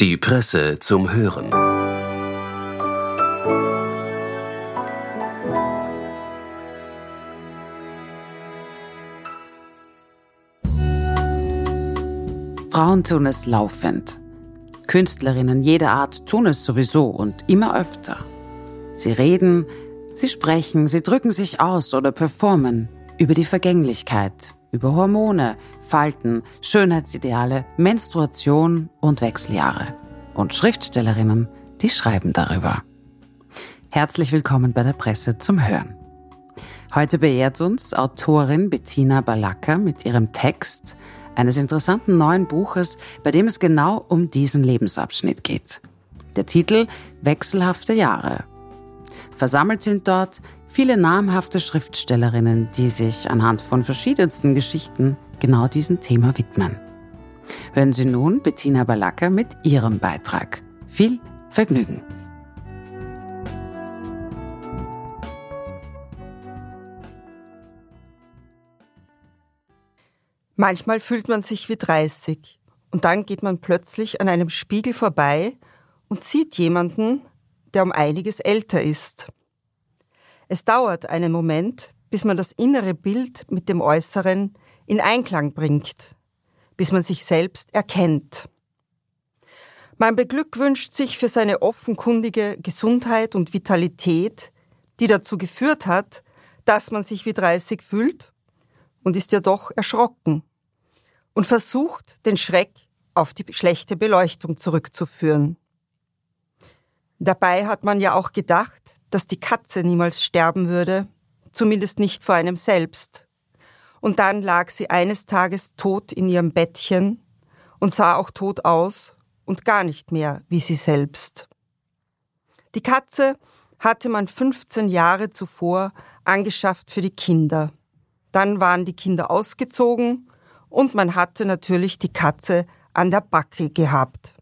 Die Presse zum Hören. Frauen tun es laufend. Künstlerinnen jeder Art tun es sowieso und immer öfter. Sie reden, sie sprechen, sie drücken sich aus oder performen über die Vergänglichkeit, über Hormone, Falten, Schönheitsideale, Menstruation und Wechseljahre. Und Schriftstellerinnen, die schreiben darüber. Herzlich willkommen bei der Presse zum Hören. Heute beehrt uns Autorin Bettina Balaka mit ihrem Text eines interessanten neuen Buches, bei dem es genau um diesen Lebensabschnitt geht. Der Titel Wechselhafte Jahre. Versammelt sind dort viele namhafte Schriftstellerinnen, die sich anhand von verschiedensten Geschichten genau diesem Thema widmen. Hören Sie nun Bettina Balaka mit ihrem Beitrag. Viel Vergnügen! Manchmal fühlt man sich wie 30 und dann geht man plötzlich an einem Spiegel vorbei und sieht jemanden, der um einiges älter ist. Es dauert einen Moment, bis man das innere Bild mit dem Äußeren in Einklang bringt, bis man sich selbst erkennt. Man beglückwünscht sich für seine offenkundige Gesundheit und Vitalität, die dazu geführt hat, dass man sich wie 30 fühlt und ist ja doch erschrocken und versucht, den Schreck auf die schlechte Beleuchtung zurückzuführen. Dabei hat man ja auch gedacht, dass die Katze niemals sterben würde, zumindest nicht vor einem selbst. Und dann lag sie eines Tages tot in ihrem Bettchen und sah auch tot aus und gar nicht mehr wie sie selbst. Die Katze hatte man 15 Jahre zuvor angeschafft für die Kinder. Dann waren die Kinder ausgezogen und man hatte natürlich die Katze an der Backe gehabt.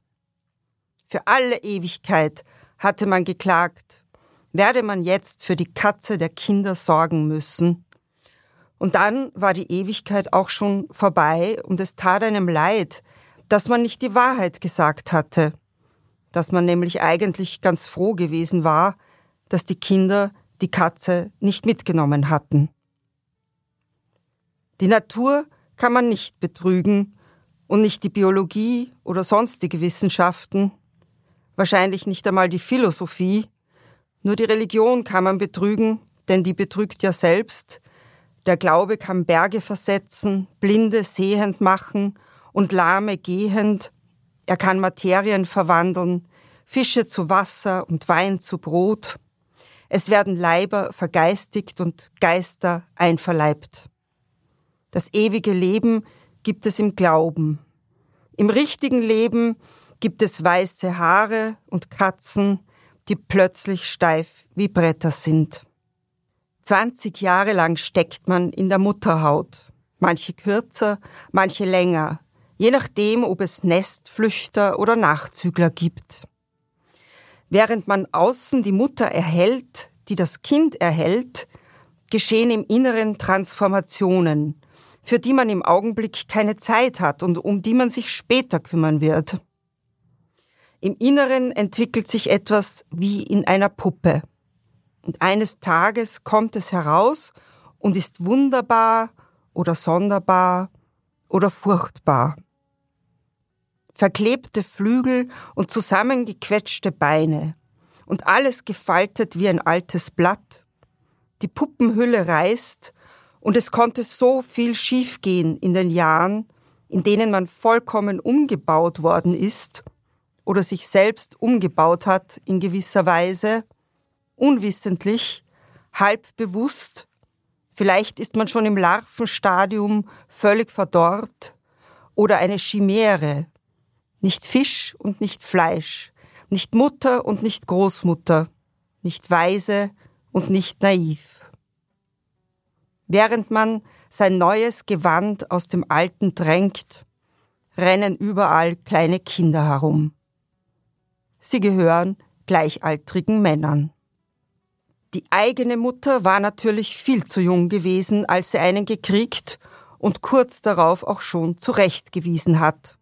Für alle Ewigkeit hatte man geklagt, werde man jetzt für die Katze der Kinder sorgen müssen. Und dann war die Ewigkeit auch schon vorbei und es tat einem leid, dass man nicht die Wahrheit gesagt hatte, dass man nämlich eigentlich ganz froh gewesen war, dass die Kinder die Katze nicht mitgenommen hatten. Die Natur kann man nicht betrügen und nicht die Biologie oder sonstige Wissenschaften, wahrscheinlich nicht einmal die Philosophie, nur die Religion kann man betrügen, denn die betrügt ja selbst. Der Glaube kann Berge versetzen, Blinde sehend machen und Lahme gehend. Er kann Materien verwandeln, Fische zu Wasser und Wein zu Brot. Es werden Leiber vergeistigt und Geister einverleibt. Das ewige Leben gibt es im Glauben. Im richtigen Leben gibt es weiße Haare und Katzen, die plötzlich steif wie Bretter sind. 20 Jahre lang steckt man in der Mutterhaut, manche kürzer, manche länger, je nachdem, ob es Nestflüchter oder Nachzügler gibt. Während man außen die Mutter erhält, die das Kind erhält, geschehen im Inneren Transformationen, für die man im Augenblick keine Zeit hat und um die man sich später kümmern wird. Im Inneren entwickelt sich etwas wie in einer Puppe. Und eines Tages kommt es heraus und ist wunderbar oder sonderbar oder furchtbar. Verklebte Flügel und zusammengequetschte Beine und alles gefaltet wie ein altes Blatt. Die Puppenhülle reißt und es konnte so viel schiefgehen in den Jahren, in denen man vollkommen umgebaut worden ist oder sich selbst umgebaut hat in gewisser Weise, unwissentlich, halb bewusst, vielleicht ist man schon im Larvenstadium völlig verdorrt oder eine Chimäre, nicht Fisch und nicht Fleisch, nicht Mutter und nicht Großmutter, nicht weise und nicht naiv. Während man sein neues Gewand aus dem alten drängt, rennen überall kleine Kinder herum. Sie gehören gleichaltrigen Männern. Die eigene Mutter war natürlich viel zu jung gewesen, als sie einen gekriegt und kurz darauf auch schon zurechtgewiesen hat.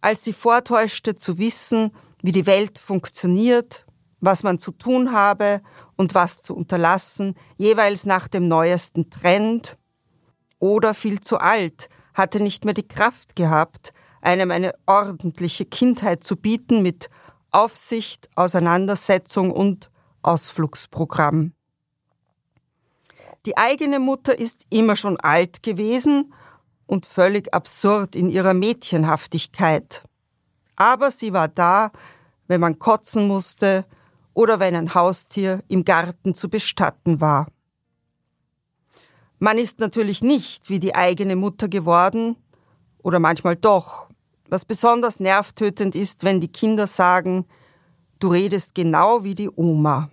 als sie vortäuschte zu wissen, wie die Welt funktioniert, was man zu tun habe und was zu unterlassen, jeweils nach dem neuesten Trend, oder viel zu alt, hatte nicht mehr die Kraft gehabt, einem eine ordentliche Kindheit zu bieten mit Aufsicht, Auseinandersetzung und Ausflugsprogramm. Die eigene Mutter ist immer schon alt gewesen und völlig absurd in ihrer Mädchenhaftigkeit. Aber sie war da, wenn man kotzen musste oder wenn ein Haustier im Garten zu bestatten war. Man ist natürlich nicht wie die eigene Mutter geworden, oder manchmal doch, was besonders nervtötend ist, wenn die Kinder sagen, du redest genau wie die Oma.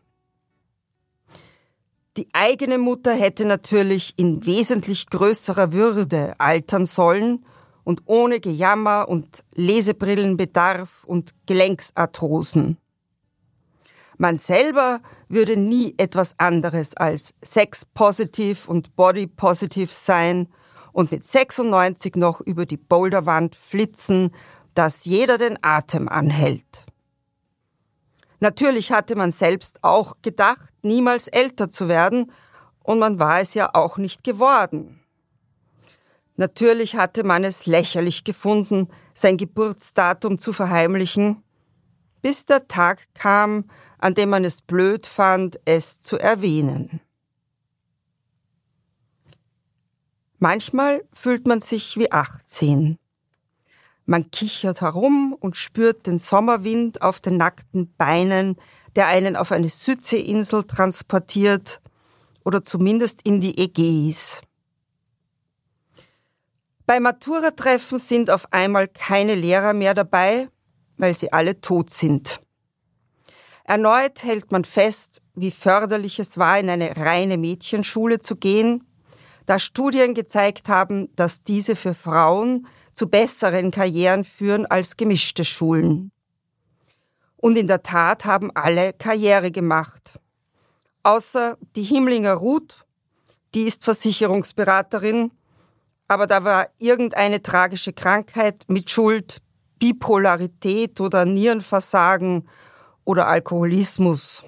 Die eigene Mutter hätte natürlich in wesentlich größerer Würde altern sollen und ohne Gejammer und Lesebrillenbedarf und Gelenksarthrosen. Man selber würde nie etwas anderes als sex-positiv und body-positiv sein und mit 96 noch über die Boulderwand flitzen, dass jeder den Atem anhält. Natürlich hatte man selbst auch gedacht, niemals älter zu werden, und man war es ja auch nicht geworden. Natürlich hatte man es lächerlich gefunden, sein Geburtsdatum zu verheimlichen, bis der Tag kam, an dem man es blöd fand, es zu erwähnen. Manchmal fühlt man sich wie 18. Man kichert herum und spürt den Sommerwind auf den nackten Beinen, der einen auf eine Südseeinsel transportiert oder zumindest in die Ägäis. Bei Matura-Treffen sind auf einmal keine Lehrer mehr dabei, weil sie alle tot sind. Erneut hält man fest, wie förderlich es war, in eine reine Mädchenschule zu gehen, da Studien gezeigt haben, dass diese für Frauen zu besseren Karrieren führen als gemischte Schulen. Und in der Tat haben alle Karriere gemacht. Außer die Himmlinger Ruth, die ist Versicherungsberaterin, aber da war irgendeine tragische Krankheit mit Schuld, Bipolarität oder Nierenversagen oder Alkoholismus.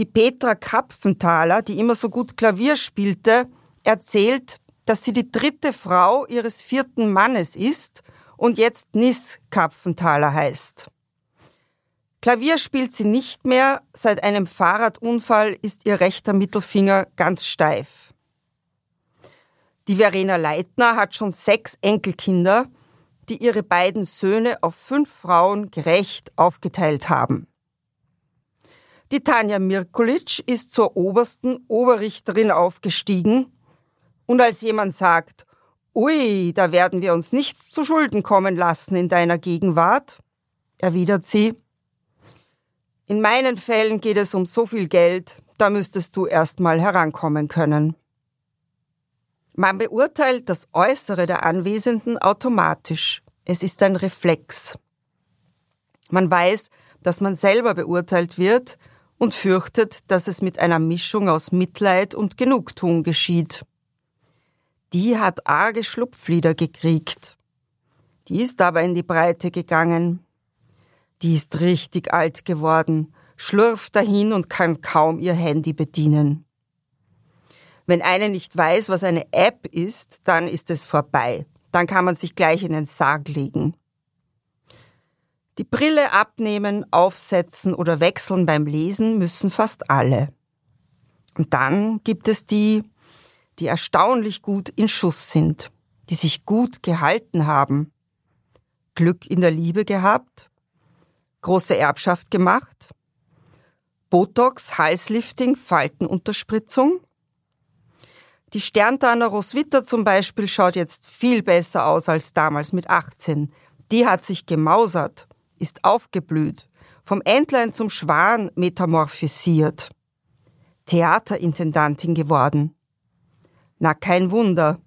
Die Petra Kapfenthaler, die immer so gut Klavier spielte, erzählt, dass sie die dritte Frau ihres vierten Mannes ist und jetzt Nis Kapfenthaler heißt. Klavier spielt sie nicht mehr, seit einem Fahrradunfall ist ihr rechter Mittelfinger ganz steif. Die Verena Leitner hat schon sechs Enkelkinder, die ihre beiden Söhne auf fünf Frauen gerecht aufgeteilt haben. Die Tanja Mirkulic ist zur obersten Oberrichterin aufgestiegen und als jemand sagt, ui, da werden wir uns nichts zu Schulden kommen lassen in deiner Gegenwart, erwidert sie, in meinen Fällen geht es um so viel Geld, da müsstest du erst mal herankommen können. Man beurteilt das Äußere der Anwesenden automatisch. Es ist ein Reflex. Man weiß, dass man selber beurteilt wird und fürchtet, dass es mit einer Mischung aus Mitleid und Genugtuung geschieht die hat arge Schlupflieder gekriegt. Die ist aber in die Breite gegangen. Die ist richtig alt geworden, schlurft dahin und kann kaum ihr Handy bedienen. Wenn eine nicht weiß, was eine App ist, dann ist es vorbei. Dann kann man sich gleich in den Sarg legen. Die Brille abnehmen, aufsetzen oder wechseln beim Lesen müssen fast alle. Und dann gibt es die, die erstaunlich gut in Schuss sind, die sich gut gehalten haben, Glück in der Liebe gehabt, große Erbschaft gemacht, Botox, Halslifting, Faltenunterspritzung. Die Sterntanner Roswitha zum Beispiel schaut jetzt viel besser aus als damals mit 18. Die hat sich gemausert, ist aufgeblüht, vom Entlein zum Schwan metamorphisiert, Theaterintendantin geworden. Na, kein Wunder.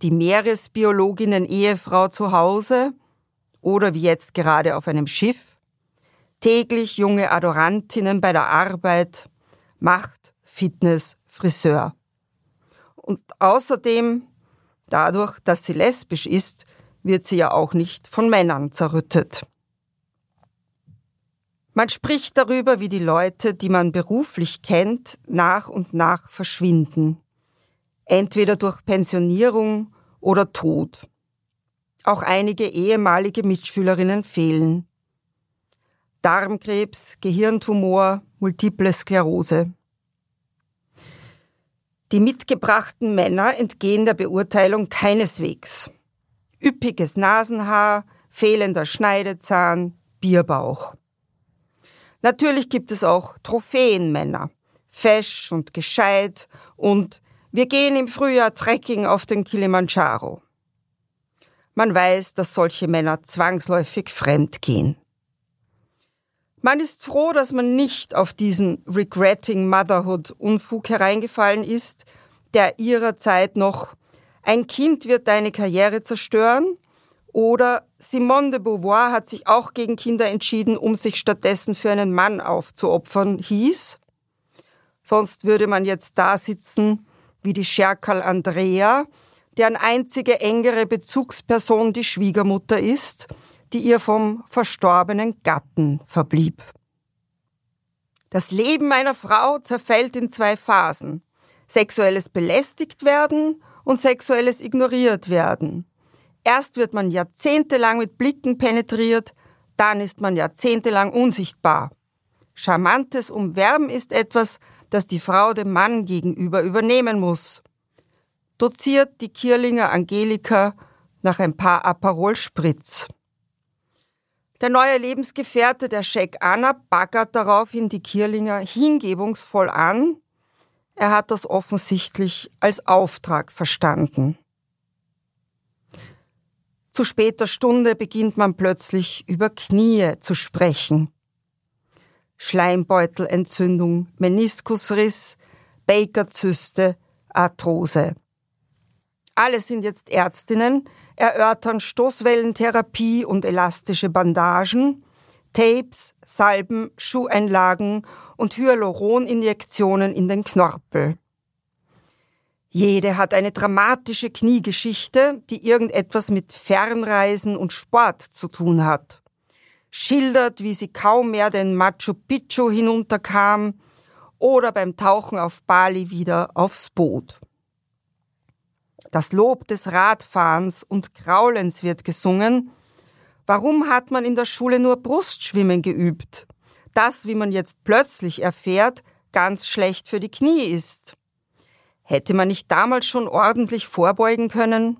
Die Meeresbiologinnen Ehefrau zu Hause oder wie jetzt gerade auf einem Schiff, täglich junge Adorantinnen bei der Arbeit, Macht, Fitness, Friseur. Und außerdem, dadurch, dass sie lesbisch ist, wird sie ja auch nicht von Männern zerrüttet. Man spricht darüber, wie die Leute, die man beruflich kennt, nach und nach verschwinden. Entweder durch Pensionierung oder Tod. Auch einige ehemalige Mitschülerinnen fehlen. Darmkrebs, Gehirntumor, multiple Sklerose. Die mitgebrachten Männer entgehen der Beurteilung keineswegs. Üppiges Nasenhaar, fehlender Schneidezahn, Bierbauch. Natürlich gibt es auch Trophäenmänner, fesch und gescheit und wir gehen im Frühjahr Trekking auf den Kilimanjaro. Man weiß, dass solche Männer zwangsläufig fremd gehen. Man ist froh, dass man nicht auf diesen Regretting Motherhood Unfug hereingefallen ist, der ihrer Zeit noch ein Kind wird deine Karriere zerstören oder Simone de Beauvoir hat sich auch gegen Kinder entschieden, um sich stattdessen für einen Mann aufzuopfern, hieß. Sonst würde man jetzt da sitzen wie die Scherkerl Andrea, deren einzige engere Bezugsperson die Schwiegermutter ist, die ihr vom verstorbenen Gatten verblieb. Das Leben einer Frau zerfällt in zwei Phasen. Sexuelles belästigt werden und sexuelles ignoriert werden. Erst wird man jahrzehntelang mit Blicken penetriert, dann ist man jahrzehntelang unsichtbar. Charmantes Umwerben ist etwas, das die Frau dem Mann gegenüber übernehmen muss. Doziert die Kierlinger Angelika nach ein paar Aperol Spritz. Der neue Lebensgefährte der Scheck Anna baggert daraufhin die Kierlinger hingebungsvoll an. Er hat das offensichtlich als Auftrag verstanden. Zu später Stunde beginnt man plötzlich über Knie zu sprechen. Schleimbeutelentzündung, Meniskusriss, Bakerzyste, Arthrose. Alle sind jetzt Ärztinnen, erörtern Stoßwellentherapie und elastische Bandagen, Tapes, Salben, Schuheinlagen und Hyaluroninjektionen in den Knorpel. Jede hat eine dramatische Kniegeschichte, die irgendetwas mit Fernreisen und Sport zu tun hat. Schildert, wie sie kaum mehr den Machu Picchu hinunterkam oder beim Tauchen auf Bali wieder aufs Boot. Das Lob des Radfahrens und Kraulens wird gesungen. Warum hat man in der Schule nur Brustschwimmen geübt? Das, wie man jetzt plötzlich erfährt, ganz schlecht für die Knie ist. Hätte man nicht damals schon ordentlich vorbeugen können?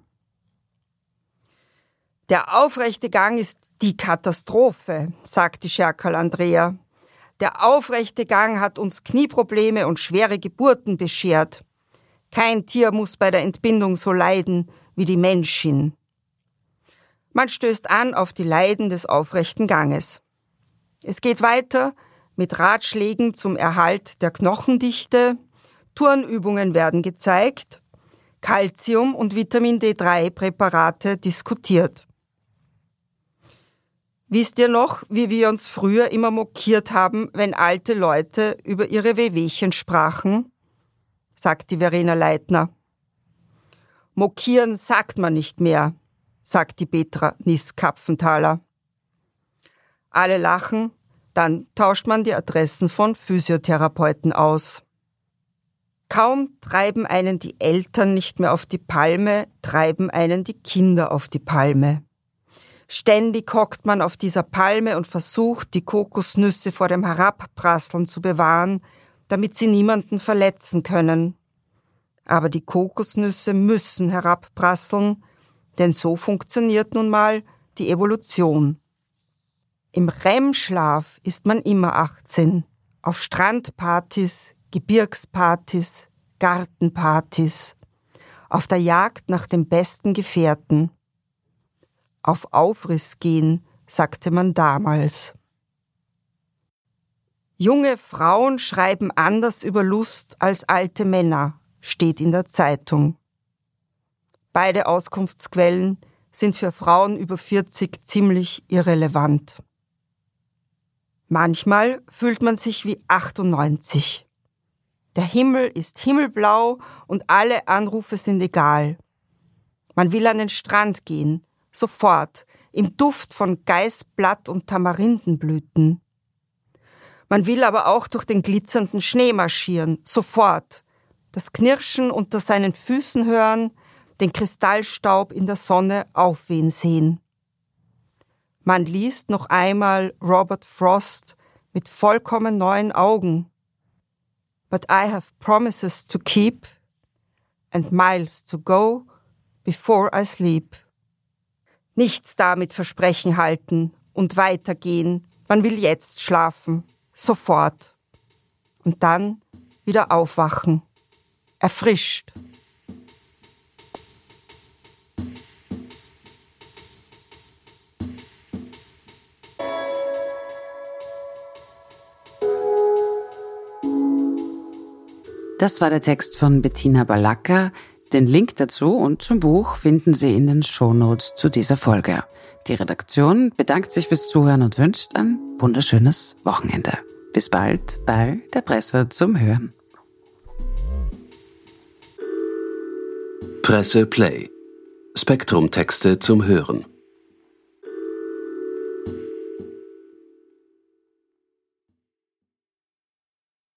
Der aufrechte Gang ist die Katastrophe, sagt die Scherkerl Andrea. Der aufrechte Gang hat uns Knieprobleme und schwere Geburten beschert. Kein Tier muss bei der Entbindung so leiden wie die Menschin. Man stößt an auf die Leiden des aufrechten Ganges. Es geht weiter mit Ratschlägen zum Erhalt der Knochendichte, Turnübungen werden gezeigt, Calcium- und Vitamin D3-Präparate diskutiert. Wisst ihr noch, wie wir uns früher immer mokiert haben, wenn alte Leute über ihre Wehwehchen sprachen? sagt die Verena Leitner. Mokieren sagt man nicht mehr, sagt die Petra Nis-Kapfenthaler. Alle lachen, dann tauscht man die Adressen von Physiotherapeuten aus. Kaum treiben einen die Eltern nicht mehr auf die Palme, treiben einen die Kinder auf die Palme. Ständig hockt man auf dieser Palme und versucht, die Kokosnüsse vor dem Herabprasseln zu bewahren, damit sie niemanden verletzen können. Aber die Kokosnüsse müssen herabprasseln, denn so funktioniert nun mal die Evolution. Im REM-Schlaf ist man immer 18, auf Strandpartys, Gebirgspartys, Gartenpartys, auf der Jagd nach dem besten Gefährten. Auf Aufriss gehen, sagte man damals. Junge Frauen schreiben anders über Lust als alte Männer, steht in der Zeitung. Beide Auskunftsquellen sind für Frauen über 40 ziemlich irrelevant. Manchmal fühlt man sich wie 98. Der Himmel ist himmelblau und alle Anrufe sind egal. Man will an den Strand gehen, sofort, im Duft von Geißblatt und Tamarindenblüten. Man will aber auch durch den glitzernden Schnee marschieren, sofort, das Knirschen unter seinen Füßen hören, den Kristallstaub in der Sonne aufwehen sehen. Man liest noch einmal Robert Frost mit vollkommen neuen Augen. But I have promises to keep and miles to go before I sleep. Nichts damit Versprechen halten und weitergehen. Man will jetzt schlafen, sofort. Und dann wieder aufwachen, erfrischt. Das war der Text von Bettina Balacca. Den Link dazu und zum Buch finden Sie in den Shownotes zu dieser Folge. Die Redaktion bedankt sich fürs Zuhören und wünscht ein wunderschönes Wochenende. Bis bald bei der Presse zum Hören. Presse Play. Spektrum Texte zum Hören.